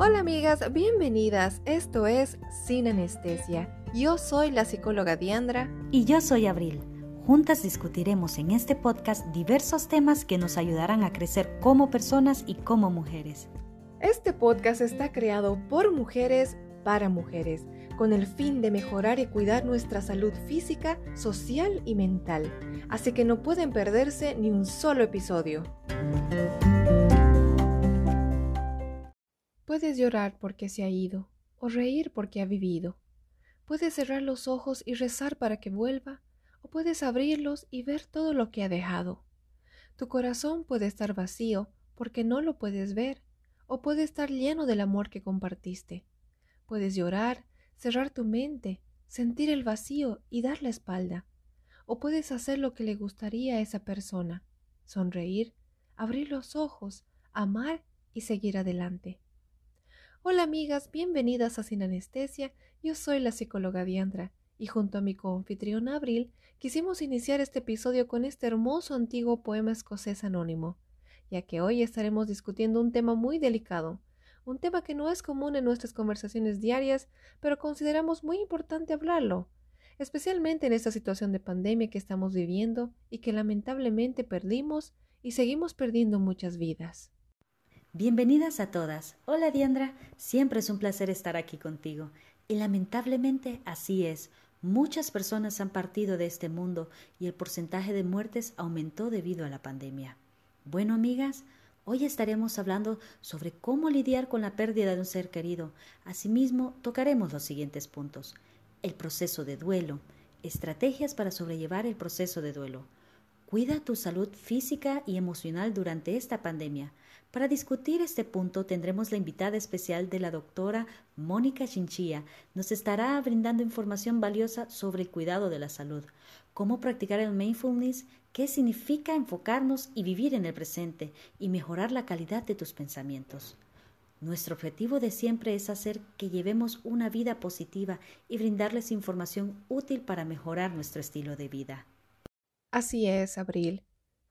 Hola amigas, bienvenidas. Esto es Sin Anestesia. Yo soy la psicóloga Diandra. Y yo soy Abril. Juntas discutiremos en este podcast diversos temas que nos ayudarán a crecer como personas y como mujeres. Este podcast está creado por mujeres para mujeres, con el fin de mejorar y cuidar nuestra salud física, social y mental. Así que no pueden perderse ni un solo episodio. Puedes llorar porque se ha ido, o reír porque ha vivido. Puedes cerrar los ojos y rezar para que vuelva, o puedes abrirlos y ver todo lo que ha dejado. Tu corazón puede estar vacío porque no lo puedes ver, o puede estar lleno del amor que compartiste. Puedes llorar, cerrar tu mente, sentir el vacío y dar la espalda. O puedes hacer lo que le gustaría a esa persona, sonreír, abrir los ojos, amar y seguir adelante. Hola amigas, bienvenidas a Sin Anestesia. Yo soy la psicóloga Diandra y junto a mi coanfitrión Abril quisimos iniciar este episodio con este hermoso antiguo poema escocés anónimo, ya que hoy estaremos discutiendo un tema muy delicado, un tema que no es común en nuestras conversaciones diarias, pero consideramos muy importante hablarlo, especialmente en esta situación de pandemia que estamos viviendo y que lamentablemente perdimos y seguimos perdiendo muchas vidas. Bienvenidas a todas. Hola Diandra, siempre es un placer estar aquí contigo. Y lamentablemente así es. Muchas personas han partido de este mundo y el porcentaje de muertes aumentó debido a la pandemia. Bueno, amigas, hoy estaremos hablando sobre cómo lidiar con la pérdida de un ser querido. Asimismo, tocaremos los siguientes puntos. El proceso de duelo, estrategias para sobrellevar el proceso de duelo. Cuida tu salud física y emocional durante esta pandemia. Para discutir este punto tendremos la invitada especial de la doctora Mónica Chinchilla. Nos estará brindando información valiosa sobre el cuidado de la salud, cómo practicar el mindfulness, qué significa enfocarnos y vivir en el presente y mejorar la calidad de tus pensamientos. Nuestro objetivo de siempre es hacer que llevemos una vida positiva y brindarles información útil para mejorar nuestro estilo de vida. Así es, Abril.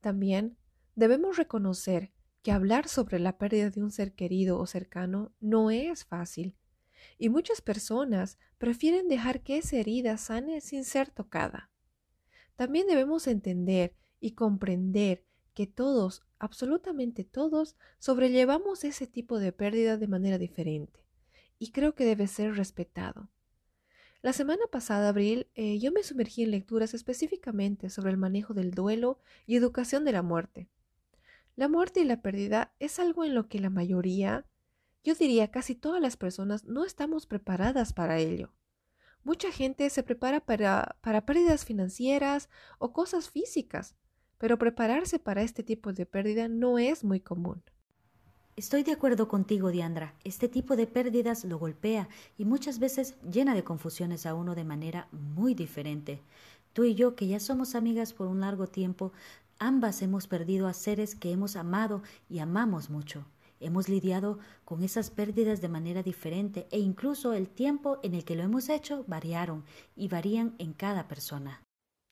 También debemos reconocer que hablar sobre la pérdida de un ser querido o cercano no es fácil, y muchas personas prefieren dejar que esa herida sane sin ser tocada. También debemos entender y comprender que todos, absolutamente todos, sobrellevamos ese tipo de pérdida de manera diferente, y creo que debe ser respetado. La semana pasada, Abril, eh, yo me sumergí en lecturas específicamente sobre el manejo del duelo y educación de la muerte. La muerte y la pérdida es algo en lo que la mayoría, yo diría casi todas las personas, no estamos preparadas para ello. Mucha gente se prepara para, para pérdidas financieras o cosas físicas, pero prepararse para este tipo de pérdida no es muy común. Estoy de acuerdo contigo, Diandra. Este tipo de pérdidas lo golpea y muchas veces llena de confusiones a uno de manera muy diferente. Tú y yo, que ya somos amigas por un largo tiempo, Ambas hemos perdido a seres que hemos amado y amamos mucho. Hemos lidiado con esas pérdidas de manera diferente e incluso el tiempo en el que lo hemos hecho variaron y varían en cada persona.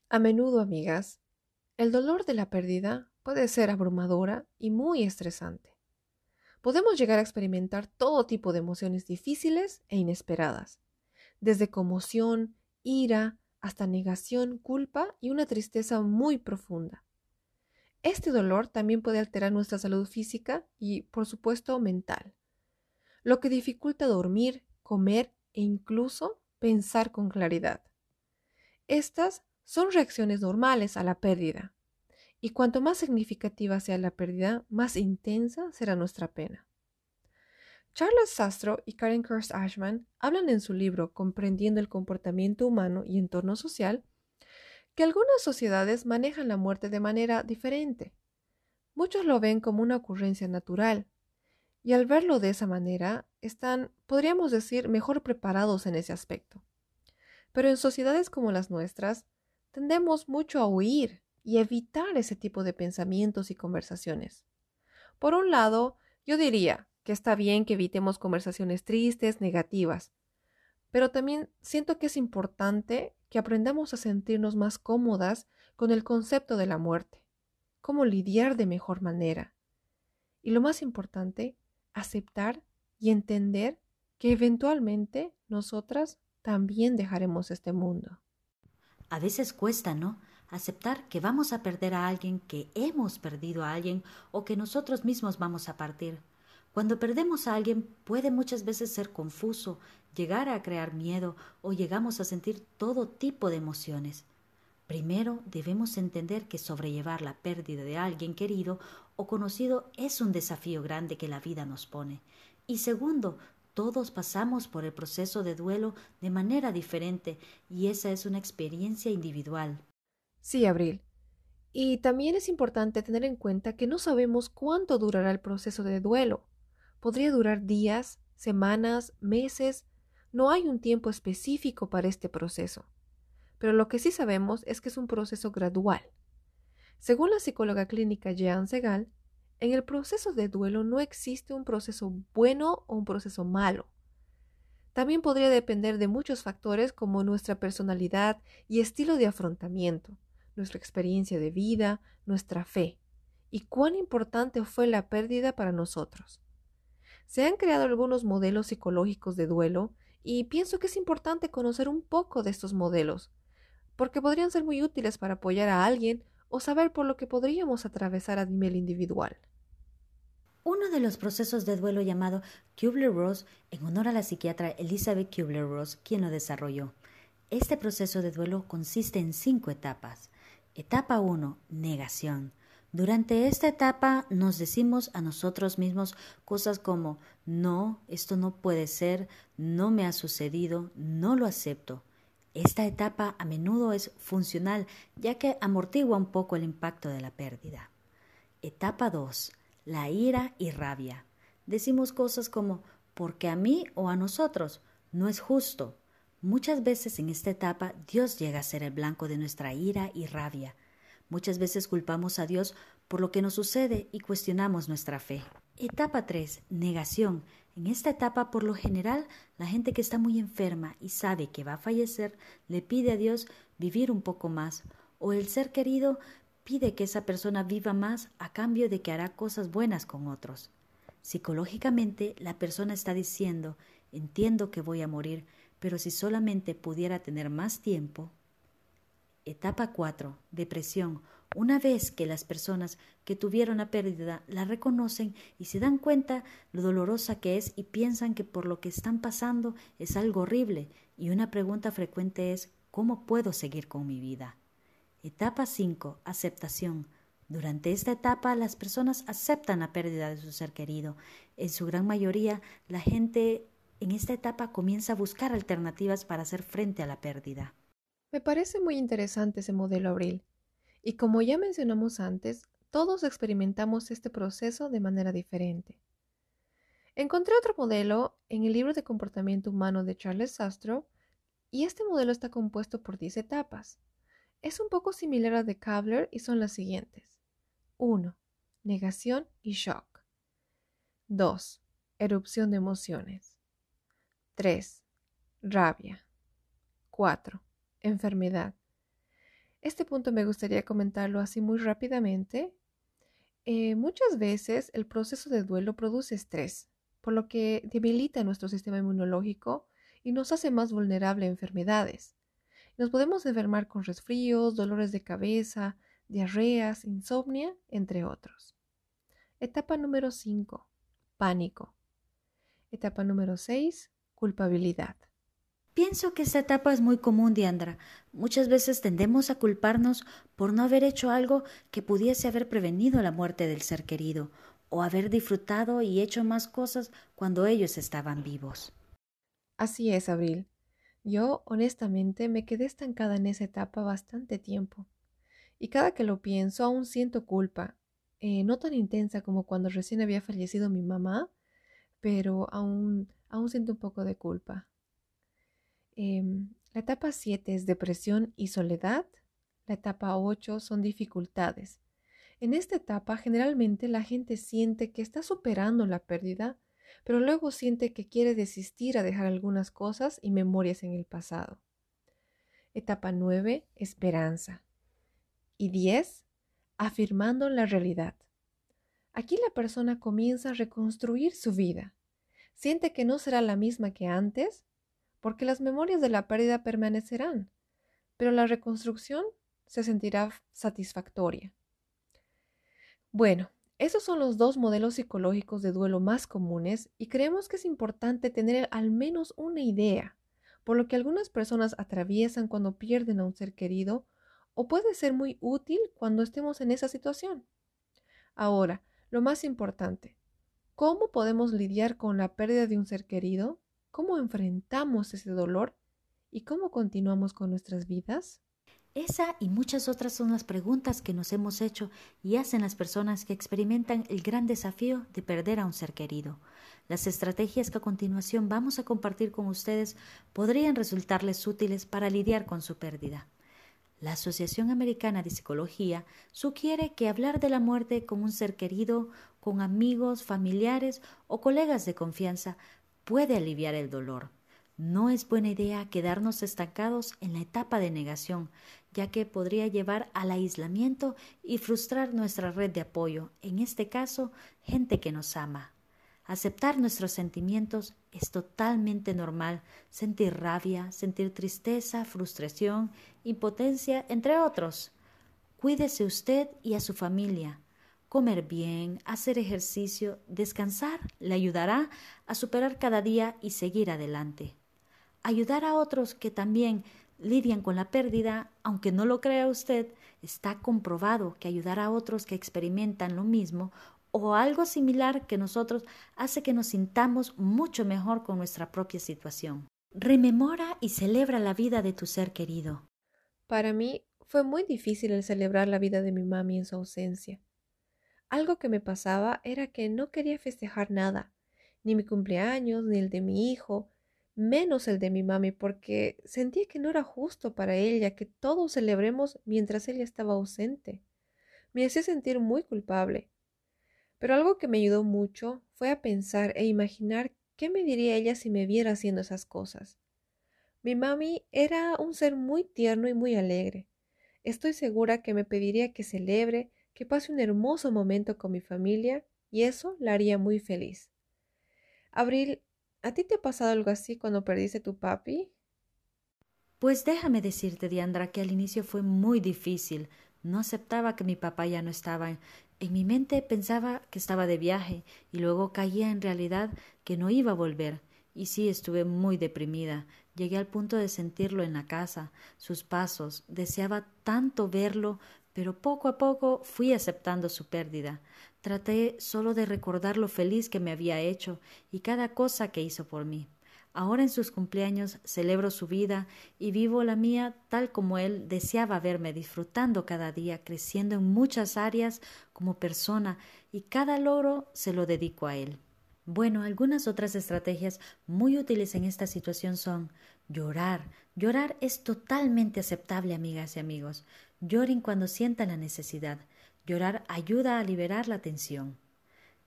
A menudo, amigas, el dolor de la pérdida puede ser abrumadora y muy estresante. Podemos llegar a experimentar todo tipo de emociones difíciles e inesperadas, desde conmoción, ira, hasta negación, culpa y una tristeza muy profunda. Este dolor también puede alterar nuestra salud física y, por supuesto, mental, lo que dificulta dormir, comer e incluso pensar con claridad. Estas son reacciones normales a la pérdida, y cuanto más significativa sea la pérdida, más intensa será nuestra pena. Charles Sastro y Karen Kurst Ashman hablan en su libro Comprendiendo el comportamiento humano y entorno social que algunas sociedades manejan la muerte de manera diferente. Muchos lo ven como una ocurrencia natural, y al verlo de esa manera, están, podríamos decir, mejor preparados en ese aspecto. Pero en sociedades como las nuestras, tendemos mucho a huir y evitar ese tipo de pensamientos y conversaciones. Por un lado, yo diría que está bien que evitemos conversaciones tristes, negativas, pero también siento que es importante que aprendamos a sentirnos más cómodas con el concepto de la muerte, cómo lidiar de mejor manera. Y lo más importante, aceptar y entender que eventualmente nosotras también dejaremos este mundo. A veces cuesta, ¿no? Aceptar que vamos a perder a alguien, que hemos perdido a alguien o que nosotros mismos vamos a partir. Cuando perdemos a alguien puede muchas veces ser confuso, llegar a crear miedo o llegamos a sentir todo tipo de emociones. Primero debemos entender que sobrellevar la pérdida de alguien querido o conocido es un desafío grande que la vida nos pone. Y segundo, todos pasamos por el proceso de duelo de manera diferente y esa es una experiencia individual. Sí, Abril. Y también es importante tener en cuenta que no sabemos cuánto durará el proceso de duelo. Podría durar días, semanas, meses. No hay un tiempo específico para este proceso. Pero lo que sí sabemos es que es un proceso gradual. Según la psicóloga clínica Jean Segal, en el proceso de duelo no existe un proceso bueno o un proceso malo. También podría depender de muchos factores como nuestra personalidad y estilo de afrontamiento, nuestra experiencia de vida, nuestra fe, y cuán importante fue la pérdida para nosotros. Se han creado algunos modelos psicológicos de duelo y pienso que es importante conocer un poco de estos modelos, porque podrían ser muy útiles para apoyar a alguien o saber por lo que podríamos atravesar a nivel individual. Uno de los procesos de duelo llamado Kubler-Ross, en honor a la psiquiatra Elizabeth Kubler-Ross, quien lo desarrolló. Este proceso de duelo consiste en cinco etapas. Etapa 1. Negación. Durante esta etapa nos decimos a nosotros mismos cosas como no, esto no puede ser, no me ha sucedido, no lo acepto. Esta etapa a menudo es funcional ya que amortigua un poco el impacto de la pérdida. Etapa 2. La ira y rabia. Decimos cosas como porque a mí o a nosotros no es justo. Muchas veces en esta etapa Dios llega a ser el blanco de nuestra ira y rabia. Muchas veces culpamos a Dios por lo que nos sucede y cuestionamos nuestra fe. Etapa 3. Negación. En esta etapa, por lo general, la gente que está muy enferma y sabe que va a fallecer le pide a Dios vivir un poco más, o el ser querido pide que esa persona viva más a cambio de que hará cosas buenas con otros. Psicológicamente, la persona está diciendo, entiendo que voy a morir, pero si solamente pudiera tener más tiempo. Etapa 4. Depresión una vez que las personas que tuvieron la pérdida la reconocen y se dan cuenta lo dolorosa que es y piensan que por lo que están pasando es algo horrible, y una pregunta frecuente es ¿cómo puedo seguir con mi vida? Etapa 5. Aceptación. Durante esta etapa las personas aceptan la pérdida de su ser querido. En su gran mayoría, la gente en esta etapa comienza a buscar alternativas para hacer frente a la pérdida. Me parece muy interesante ese modelo, Abril. Y como ya mencionamos antes, todos experimentamos este proceso de manera diferente. Encontré otro modelo en el libro de comportamiento humano de Charles Sastro y este modelo está compuesto por 10 etapas. Es un poco similar a de Kabler y son las siguientes. 1. Negación y shock. 2. Erupción de emociones. 3. Rabia. 4. Enfermedad. Este punto me gustaría comentarlo así muy rápidamente. Eh, muchas veces el proceso de duelo produce estrés, por lo que debilita nuestro sistema inmunológico y nos hace más vulnerable a enfermedades. Nos podemos enfermar con resfríos, dolores de cabeza, diarreas, insomnia, entre otros. Etapa número 5. Pánico. Etapa número 6. Culpabilidad. Pienso que esta etapa es muy común, Diandra. Muchas veces tendemos a culparnos por no haber hecho algo que pudiese haber prevenido la muerte del ser querido, o haber disfrutado y hecho más cosas cuando ellos estaban vivos. Así es, Abril. Yo, honestamente, me quedé estancada en esa etapa bastante tiempo. Y cada que lo pienso, aún siento culpa. Eh, no tan intensa como cuando recién había fallecido mi mamá, pero aún, aún siento un poco de culpa. Em, la etapa 7 es depresión y soledad. La etapa 8 son dificultades. En esta etapa generalmente la gente siente que está superando la pérdida, pero luego siente que quiere desistir a dejar algunas cosas y memorias en el pasado. Etapa 9, esperanza. Y 10, afirmando la realidad. Aquí la persona comienza a reconstruir su vida. Siente que no será la misma que antes, porque las memorias de la pérdida permanecerán, pero la reconstrucción se sentirá satisfactoria. Bueno, esos son los dos modelos psicológicos de duelo más comunes y creemos que es importante tener al menos una idea, por lo que algunas personas atraviesan cuando pierden a un ser querido o puede ser muy útil cuando estemos en esa situación. Ahora, lo más importante, ¿cómo podemos lidiar con la pérdida de un ser querido? ¿Cómo enfrentamos ese dolor? ¿Y cómo continuamos con nuestras vidas? Esa y muchas otras son las preguntas que nos hemos hecho y hacen las personas que experimentan el gran desafío de perder a un ser querido. Las estrategias que a continuación vamos a compartir con ustedes podrían resultarles útiles para lidiar con su pérdida. La Asociación Americana de Psicología sugiere que hablar de la muerte con un ser querido, con amigos, familiares o colegas de confianza puede aliviar el dolor. No es buena idea quedarnos estancados en la etapa de negación, ya que podría llevar al aislamiento y frustrar nuestra red de apoyo, en este caso, gente que nos ama. Aceptar nuestros sentimientos es totalmente normal, sentir rabia, sentir tristeza, frustración, impotencia, entre otros. Cuídese usted y a su familia. Comer bien, hacer ejercicio, descansar le ayudará a superar cada día y seguir adelante ayudar a otros que también lidian con la pérdida, aunque no lo crea usted, está comprobado que ayudar a otros que experimentan lo mismo o algo similar que nosotros hace que nos sintamos mucho mejor con nuestra propia situación. Rememora y celebra la vida de tu ser querido. Para mí fue muy difícil el celebrar la vida de mi mami en su ausencia. Algo que me pasaba era que no quería festejar nada, ni mi cumpleaños, ni el de mi hijo, menos el de mi mami, porque sentía que no era justo para ella que todos celebremos mientras ella estaba ausente. Me hacía sentir muy culpable. Pero algo que me ayudó mucho fue a pensar e imaginar qué me diría ella si me viera haciendo esas cosas. Mi mami era un ser muy tierno y muy alegre. Estoy segura que me pediría que celebre, que pase un hermoso momento con mi familia, y eso la haría muy feliz. Abril ¿A ti te ha pasado algo así cuando perdiste tu papi? Pues déjame decirte, Diandra, que al inicio fue muy difícil. No aceptaba que mi papá ya no estaba. En mi mente pensaba que estaba de viaje y luego caía en realidad que no iba a volver. Y sí, estuve muy deprimida. Llegué al punto de sentirlo en la casa, sus pasos. Deseaba tanto verlo, pero poco a poco fui aceptando su pérdida. Traté solo de recordar lo feliz que me había hecho y cada cosa que hizo por mí. Ahora en sus cumpleaños celebro su vida y vivo la mía tal como él deseaba verme, disfrutando cada día, creciendo en muchas áreas como persona y cada logro se lo dedico a él. Bueno, algunas otras estrategias muy útiles en esta situación son llorar. Llorar es totalmente aceptable, amigas y amigos. Lloren cuando sientan la necesidad. Llorar ayuda a liberar la tensión,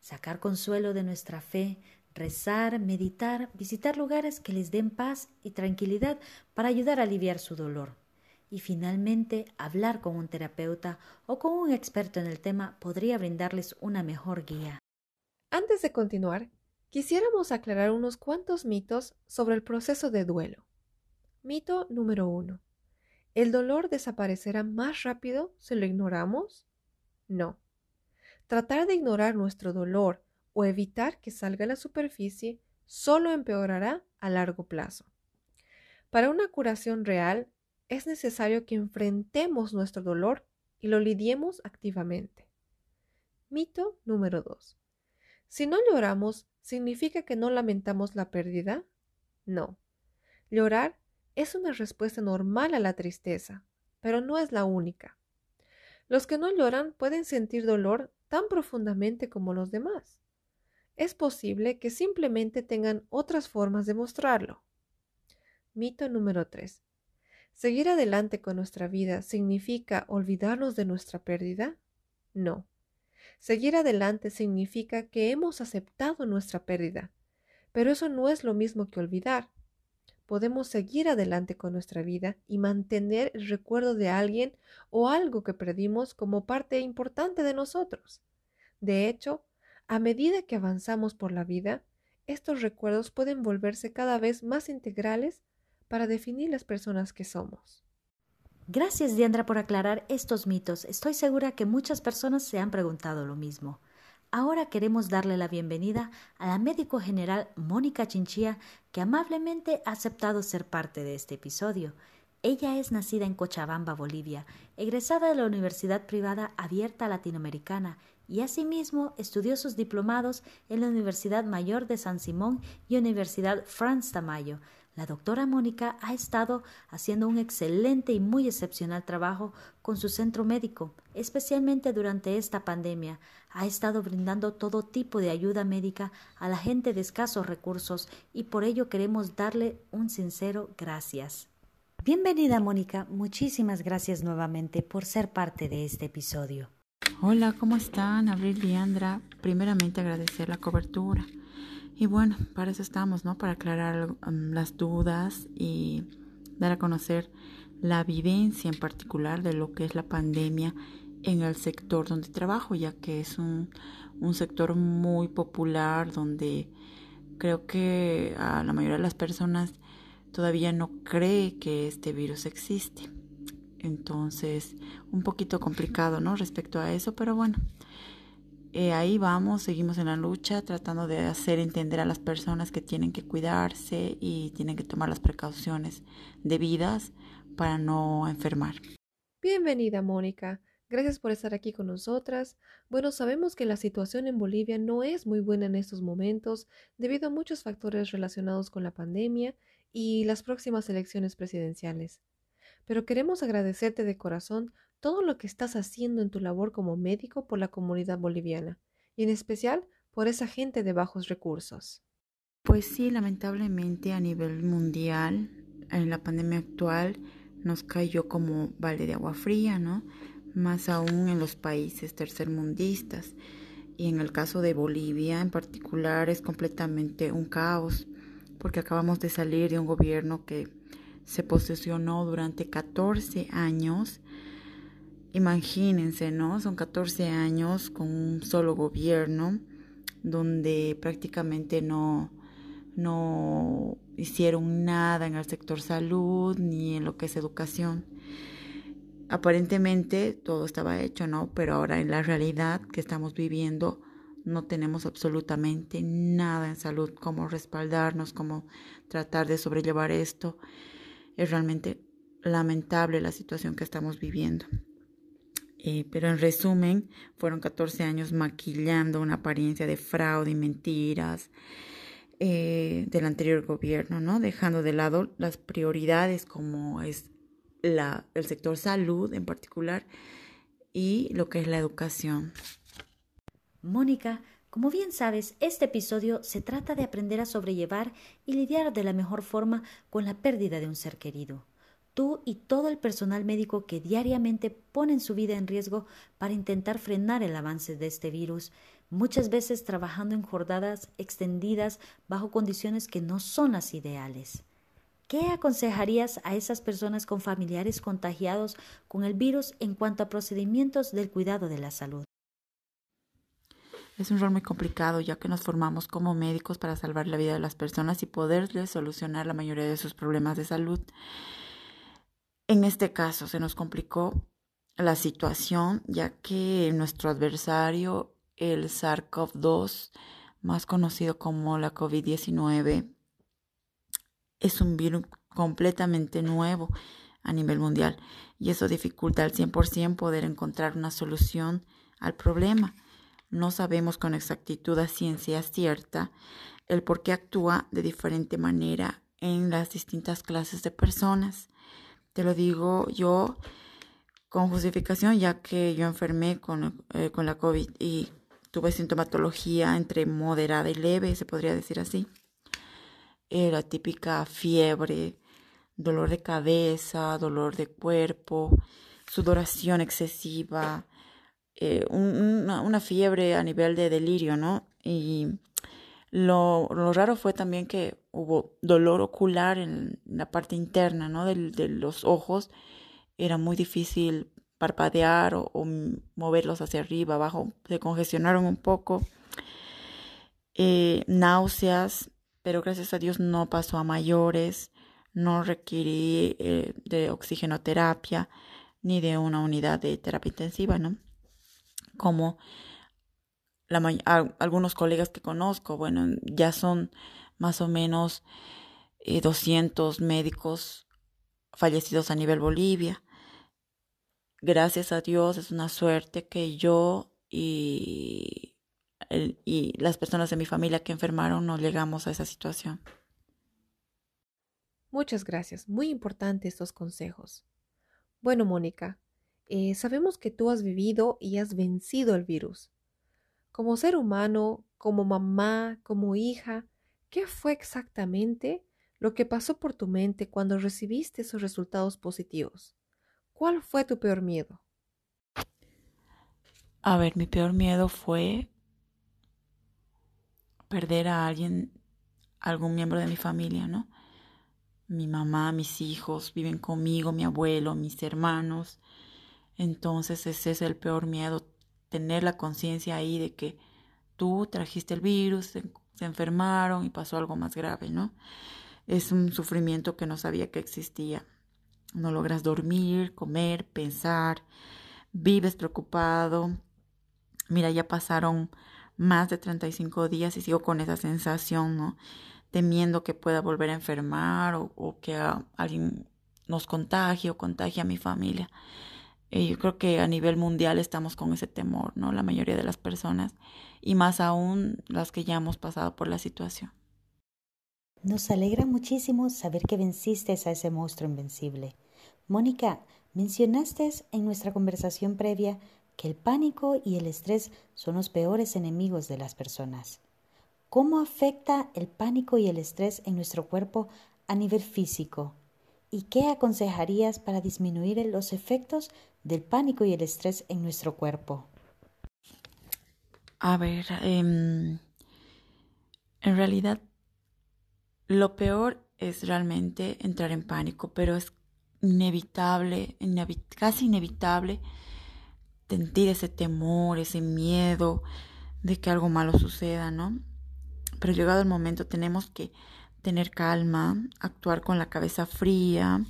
sacar consuelo de nuestra fe, rezar, meditar, visitar lugares que les den paz y tranquilidad para ayudar a aliviar su dolor. Y finalmente, hablar con un terapeuta o con un experto en el tema podría brindarles una mejor guía. Antes de continuar, quisiéramos aclarar unos cuantos mitos sobre el proceso de duelo. Mito número uno. ¿El dolor desaparecerá más rápido si lo ignoramos? No. Tratar de ignorar nuestro dolor o evitar que salga a la superficie solo empeorará a largo plazo. Para una curación real es necesario que enfrentemos nuestro dolor y lo lidiemos activamente. Mito número 2. Si no lloramos, ¿significa que no lamentamos la pérdida? No. Llorar es una respuesta normal a la tristeza, pero no es la única. Los que no lloran pueden sentir dolor tan profundamente como los demás. Es posible que simplemente tengan otras formas de mostrarlo. Mito número 3. ¿Seguir adelante con nuestra vida significa olvidarnos de nuestra pérdida? No. Seguir adelante significa que hemos aceptado nuestra pérdida, pero eso no es lo mismo que olvidar podemos seguir adelante con nuestra vida y mantener el recuerdo de alguien o algo que perdimos como parte importante de nosotros. De hecho, a medida que avanzamos por la vida, estos recuerdos pueden volverse cada vez más integrales para definir las personas que somos. Gracias, Diandra, por aclarar estos mitos. Estoy segura que muchas personas se han preguntado lo mismo. Ahora queremos darle la bienvenida a la médico general Mónica Chinchilla, que amablemente ha aceptado ser parte de este episodio. Ella es nacida en Cochabamba, Bolivia, egresada de la Universidad Privada Abierta Latinoamericana y asimismo estudió sus diplomados en la Universidad Mayor de San Simón y Universidad Franz Tamayo. La doctora Mónica ha estado haciendo un excelente y muy excepcional trabajo con su centro médico, especialmente durante esta pandemia. Ha estado brindando todo tipo de ayuda médica a la gente de escasos recursos y por ello queremos darle un sincero gracias. Bienvenida Mónica, muchísimas gracias nuevamente por ser parte de este episodio. Hola, ¿cómo están? Abril y Andra. Primeramente agradecer la cobertura. Y bueno, para eso estamos, ¿no? Para aclarar um, las dudas y dar a conocer la vivencia en particular de lo que es la pandemia en el sector donde trabajo, ya que es un, un sector muy popular donde creo que a la mayoría de las personas todavía no cree que este virus existe. Entonces, un poquito complicado, ¿no? Respecto a eso, pero bueno, eh, ahí vamos, seguimos en la lucha, tratando de hacer entender a las personas que tienen que cuidarse y tienen que tomar las precauciones debidas para no enfermar. Bienvenida, Mónica. Gracias por estar aquí con nosotras. Bueno, sabemos que la situación en Bolivia no es muy buena en estos momentos debido a muchos factores relacionados con la pandemia y las próximas elecciones presidenciales pero queremos agradecerte de corazón todo lo que estás haciendo en tu labor como médico por la comunidad boliviana y en especial por esa gente de bajos recursos. Pues sí, lamentablemente a nivel mundial, en la pandemia actual, nos cayó como balde de agua fría, ¿no? Más aún en los países tercermundistas. Y en el caso de Bolivia en particular es completamente un caos, porque acabamos de salir de un gobierno que se posesionó durante 14 años. Imagínense, ¿no? Son 14 años con un solo gobierno donde prácticamente no, no hicieron nada en el sector salud ni en lo que es educación. Aparentemente todo estaba hecho, ¿no? Pero ahora en la realidad que estamos viviendo no tenemos absolutamente nada en salud, cómo respaldarnos, cómo tratar de sobrellevar esto. Es realmente lamentable la situación que estamos viviendo. Eh, pero en resumen, fueron 14 años maquillando una apariencia de fraude y mentiras eh, del anterior gobierno, ¿no? Dejando de lado las prioridades como es la, el sector salud en particular y lo que es la educación. Mónica, como bien sabes, este episodio se trata de aprender a sobrellevar y lidiar de la mejor forma con la pérdida de un ser querido. Tú y todo el personal médico que diariamente ponen su vida en riesgo para intentar frenar el avance de este virus, muchas veces trabajando en jornadas extendidas bajo condiciones que no son las ideales. ¿Qué aconsejarías a esas personas con familiares contagiados con el virus en cuanto a procedimientos del cuidado de la salud? Es un rol muy complicado ya que nos formamos como médicos para salvar la vida de las personas y poderles solucionar la mayoría de sus problemas de salud. En este caso se nos complicó la situación ya que nuestro adversario, el SARS-CoV-2, más conocido como la COVID-19, es un virus completamente nuevo a nivel mundial y eso dificulta al 100% poder encontrar una solución al problema. No sabemos con exactitud a ciencia cierta el por qué actúa de diferente manera en las distintas clases de personas. Te lo digo yo con justificación, ya que yo enfermé con, eh, con la COVID y tuve sintomatología entre moderada y leve, se podría decir así. Era típica fiebre, dolor de cabeza, dolor de cuerpo, sudoración excesiva, eh, una, fiebre a nivel de delirio, ¿no? Y lo, raro fue también que hubo dolor ocular en la parte interna, ¿no? De, los ojos. Era muy difícil parpadear o, moverlos hacia arriba, abajo. Se congestionaron un poco. eh, náuseas, pero gracias a Dios no pasó a mayores, no requirí eh, de oxigenoterapia ni de una unidad de terapia intensiva, ¿no? Como algunos colegas que conozco, bueno, ya son más o menos 200 médicos fallecidos a nivel Bolivia. Gracias a Dios es una suerte que yo y, y las personas de mi familia que enfermaron no llegamos a esa situación. Muchas gracias, muy importantes estos consejos. Bueno, Mónica, eh, sabemos que tú has vivido y has vencido el virus. Como ser humano, como mamá, como hija, ¿qué fue exactamente lo que pasó por tu mente cuando recibiste esos resultados positivos. ¿Cuál fue tu peor miedo? A ver, mi peor miedo fue perder a alguien, algún miembro de mi familia, ¿no? Mi mamá, mis hijos viven conmigo, mi abuelo, mis hermanos. Entonces ese es el peor miedo, tener la conciencia ahí de que tú trajiste el virus, se, enfermaron y pasó algo más grave, ¿no? Es un sufrimiento que no sabía que existía. No logras dormir, comer, pensar, vives preocupado. Mira, ya pasaron más de 35 días y sigo con esa sensación, ¿no? Temiendo que pueda volver a enfermar o, que alguien nos contagie o contagie a mi familia. Y yo creo que a nivel mundial estamos con ese temor, ¿no? La mayoría de las personas y más aún las que ya hemos pasado por la situación. Nos alegra muchísimo saber que venciste a ese monstruo invencible. Mónica, mencionaste en nuestra conversación previa que el pánico y el estrés son los peores enemigos de las personas. ¿Cómo afecta el pánico y el estrés en nuestro cuerpo a nivel físico? ¿Y qué aconsejarías para disminuir los efectos del pánico y el estrés en nuestro cuerpo? A ver, em, en realidad lo peor es realmente entrar en pánico, pero es inevitable, casi inevitable sentir ese temor, ese miedo de que algo malo suceda, ¿no? Pero llegado el momento tenemos que tener calma, actuar con la cabeza fría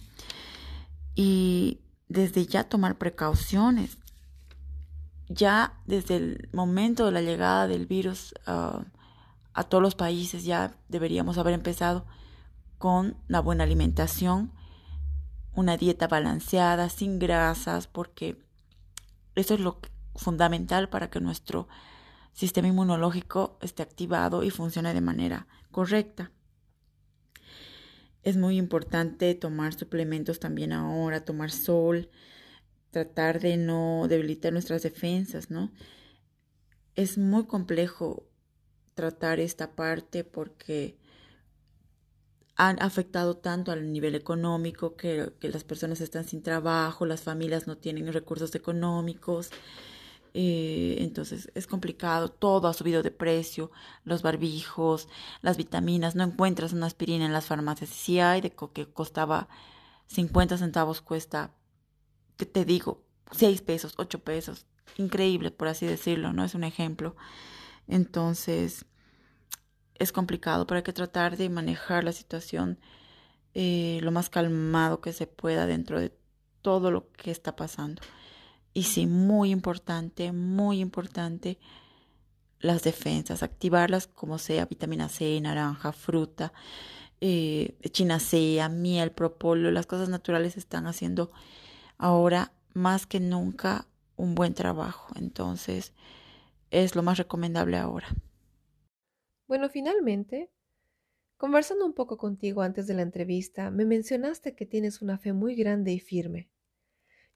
y desde ya tomar precauciones. Ya desde el momento de la llegada del virus uh, a todos los países ya deberíamos haber empezado con la buena alimentación, una dieta balanceada, sin grasas, porque eso es lo fundamental para que nuestro sistema inmunológico esté activado y funcione de manera correcta. Es muy importante tomar suplementos también ahora, tomar sol, tratar de no debilitar nuestras defensas, ¿no? Es muy complejo tratar esta parte porque han afectado tanto al nivel económico que, las personas están sin trabajo, las familias no tienen recursos económicos. Eh, entonces es complicado, todo ha subido de precio, los barbijos, las vitaminas, no encuentras una aspirina en las farmacias. Si hay de que costaba 50 centavos, cuesta, ¿qué te digo? 6 pesos, 8 pesos. Increíble, por así decirlo, ¿no? Es un ejemplo. Entonces, es complicado, pero hay que tratar de manejar la situación eh, lo más calmado que se pueda dentro de todo lo que está pasando. Y sí, muy importante, muy importante las defensas, activarlas como sea, vitamina C, naranja, fruta, eh, chinacea, miel, propóleo, las cosas naturales están haciendo ahora más que nunca un buen trabajo. Entonces, es lo más recomendable ahora. Bueno, finalmente, conversando un poco contigo antes de la entrevista, me mencionaste que tienes una fe muy grande y firme.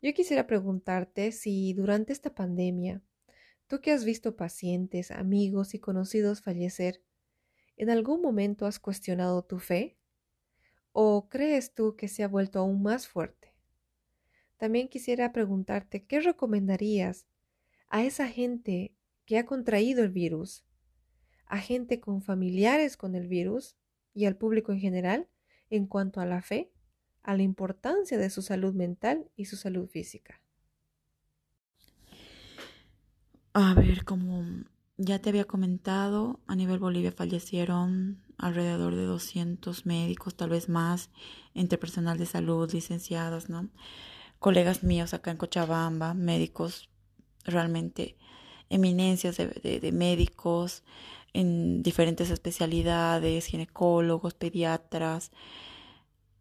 Yo quisiera preguntarte si durante esta pandemia, tú que has visto pacientes, amigos y conocidos fallecer, ¿en algún momento has cuestionado tu fe? ¿O crees tú que se ha vuelto aún más fuerte? También quisiera preguntarte qué recomendarías a esa gente que ha contraído el virus a gente con familiares con el virus y al público en general en cuanto a la fe, a la importancia de su salud mental y su salud física. A ver, como ya te había comentado, a nivel Bolivia fallecieron alrededor de 200 médicos, tal vez más, entre personal de salud, licenciadas, ¿no? Colegas míos acá en Cochabamba, médicos realmente eminencias de, médicos en diferentes especialidades, ginecólogos, pediatras,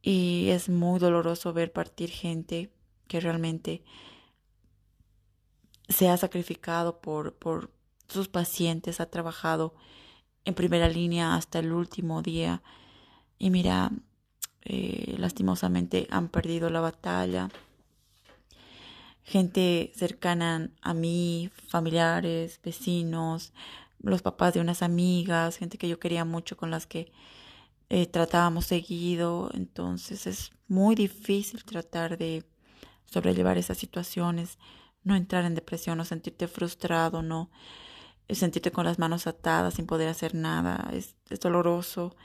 y es muy doloroso ver partir gente que realmente se ha sacrificado por, por sus pacientes, ha trabajado en primera línea hasta el último día y mira, eh, lastimosamente han perdido la batalla. Gente cercana a mí, familiares, vecinos, los papás de unas amigas, gente que yo quería mucho con las que eh, tratábamos seguido. Entonces es muy difícil tratar de sobrellevar esas situaciones, no entrar en depresión, no sentirte frustrado, no sentirte con las manos atadas sin poder hacer nada, es, doloroso.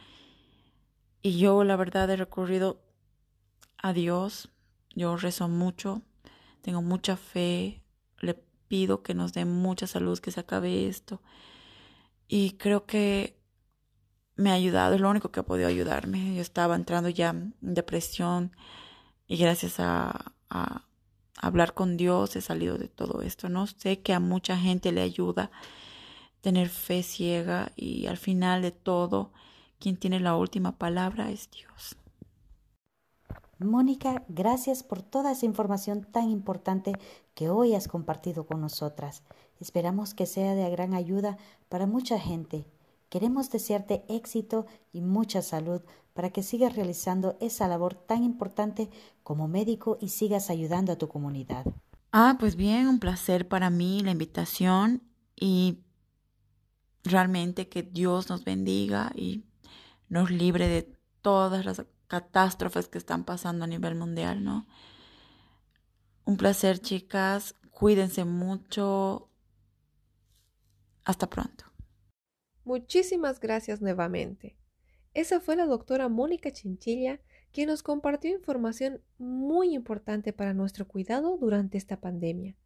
Y yo la verdad he recurrido a Dios, yo rezo mucho, tengo mucha fe, le pido que nos dé mucha salud, que se acabe esto. Y creo que me ha ayudado, es lo único que ha podido ayudarme. Yo estaba entrando ya en depresión y gracias a, hablar con Dios he salido de todo esto. No sé que a mucha gente le ayuda tener fe ciega y al final de todo, quien tiene la última palabra es Dios. Mónica, gracias por toda esa información tan importante que hoy has compartido con nosotras. Esperamos que sea de gran ayuda para mucha gente. Queremos desearte éxito y mucha salud para que sigas realizando esa labor tan importante como médico y sigas ayudando a tu comunidad. Ah, pues bien, un placer para mí la invitación y realmente que Dios nos bendiga y nos libre de todas las catástrofes que están pasando a nivel mundial, ¿no? Un placer, chicas. Cuídense mucho. Hasta pronto. Muchísimas gracias nuevamente. Esa fue la doctora Mónica Chinchilla, quien nos compartió información muy importante para nuestro cuidado durante esta pandemia.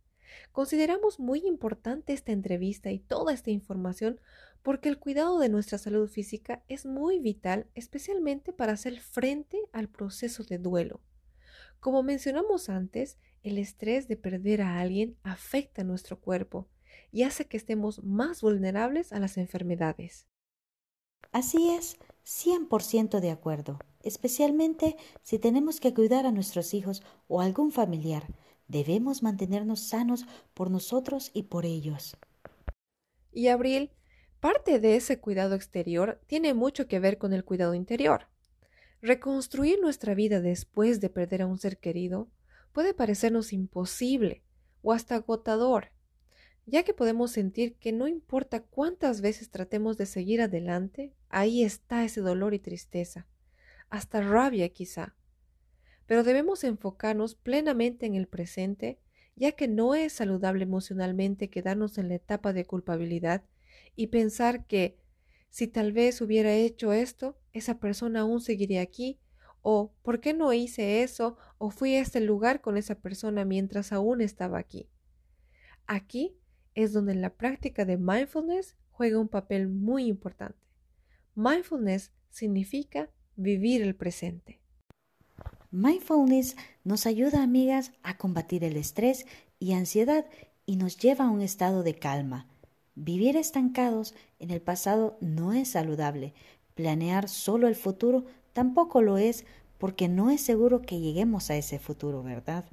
Consideramos muy importante esta entrevista y toda esta información porque el cuidado de nuestra salud física es muy vital, especialmente para hacer frente al proceso de duelo. Como mencionamos antes, el estrés de perder a alguien afecta a nuestro cuerpo y hace que estemos más vulnerables a las enfermedades. Así es, 100% de acuerdo, especialmente si tenemos que cuidar a nuestros hijos o algún familiar Debemos mantenernos sanos por nosotros y por ellos. Y Abril, parte de ese cuidado exterior tiene mucho que ver con el cuidado interior. Reconstruir nuestra vida después de perder a un ser querido puede parecernos imposible o hasta agotador, ya que podemos sentir que no importa cuántas veces tratemos de seguir adelante, ahí está ese dolor y tristeza, hasta rabia quizá pero debemos enfocarnos plenamente en el presente, ya que no es saludable emocionalmente quedarnos en la etapa de culpabilidad y pensar que si tal vez hubiera hecho esto, esa persona aún seguiría aquí, o ¿por qué no hice eso? o fui a este lugar con esa persona mientras aún estaba aquí. Aquí es donde la práctica de mindfulness juega un papel muy importante. Mindfulness significa vivir el presente. Mindfulness nos ayuda, amigas, a combatir el estrés y ansiedad y nos lleva a un estado de calma. Vivir estancados en el pasado no es saludable. Planear solo el futuro tampoco lo es porque no es seguro que lleguemos a ese futuro, ¿verdad?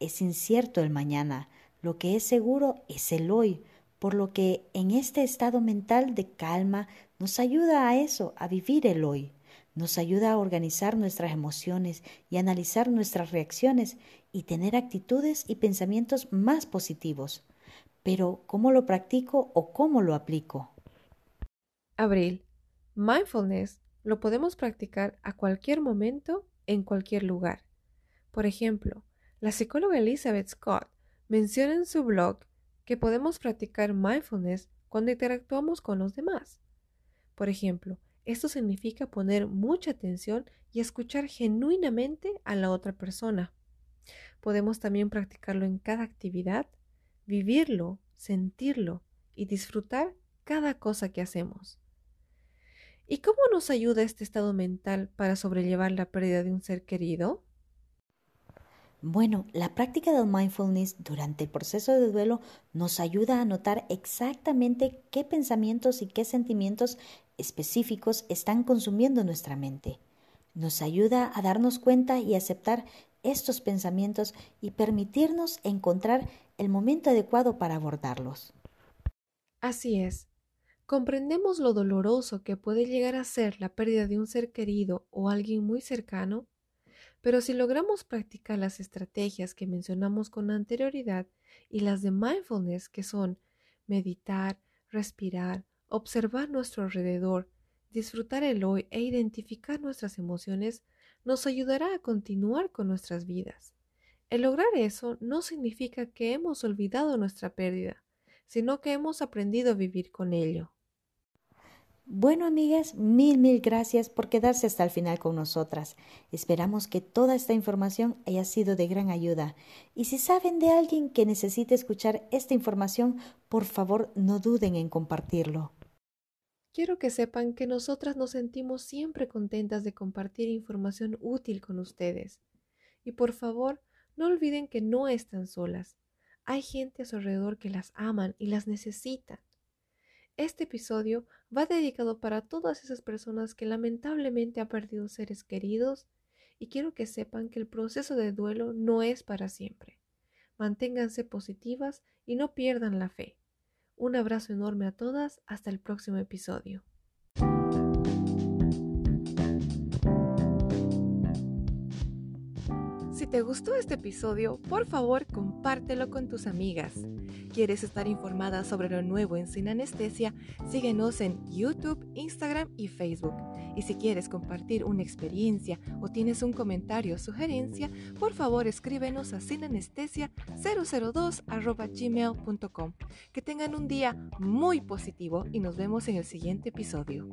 Es incierto el mañana. Lo que es seguro es el hoy, por lo que en este estado mental de calma nos ayuda a eso, a vivir el hoy. Nos ayuda a organizar nuestras emociones y analizar nuestras reacciones y tener actitudes y pensamientos más positivos. Pero, ¿cómo lo practico o cómo lo aplico? Abril, mindfulness lo podemos practicar a cualquier momento, en cualquier lugar. Por ejemplo, la psicóloga Elizabeth Scott menciona en su blog que podemos practicar mindfulness cuando interactuamos con los demás. Por ejemplo, esto significa poner mucha atención y escuchar genuinamente a la otra persona. Podemos también practicarlo en cada actividad, vivirlo, sentirlo y disfrutar cada cosa que hacemos. ¿Y cómo nos ayuda este estado mental para sobrellevar la pérdida de un ser querido? Bueno, la práctica del mindfulness durante el proceso de duelo nos ayuda a notar exactamente qué pensamientos y qué sentimientos específicos están consumiendo nuestra mente. Nos ayuda a darnos cuenta y aceptar estos pensamientos y permitirnos encontrar el momento adecuado para abordarlos. Así es. Comprendemos lo doloroso que puede llegar a ser la pérdida de un ser querido o alguien muy cercano pero si logramos practicar las estrategias que mencionamos con anterioridad y las de mindfulness, que son meditar, respirar, observar nuestro alrededor, disfrutar el hoy e identificar nuestras emociones, nos ayudará a continuar con nuestras vidas. El lograr eso no significa que hemos olvidado nuestra pérdida, sino que hemos aprendido a vivir con ello. Bueno, amigas, mil, mil gracias por quedarse hasta el final con nosotras. Esperamos que toda esta información haya sido de gran ayuda. Y si saben de alguien que necesite escuchar esta información, por favor no duden en compartirlo. Quiero que sepan que nosotras nos sentimos siempre contentas de compartir información útil con ustedes. Y por favor, no olviden que no están solas. Hay gente a su alrededor que las aman y las necesita. Este episodio va dedicado para todas esas personas que lamentablemente han perdido seres queridos y quiero que sepan que el proceso de duelo no es para siempre. Manténganse positivas y no pierdan la fe. Un abrazo enorme a todas, hasta el próximo episodio. Te gustó este episodio, por favor compártelo con tus amigas. ¿Quieres estar informada sobre lo nuevo en Sin Anestesia? Síguenos en YouTube, Instagram y Facebook. Y si quieres compartir una experiencia o tienes un comentario o sugerencia, por favor escríbenos a sinanestesia002.gmail.com. Que tengan un día muy positivo y nos vemos en el siguiente episodio.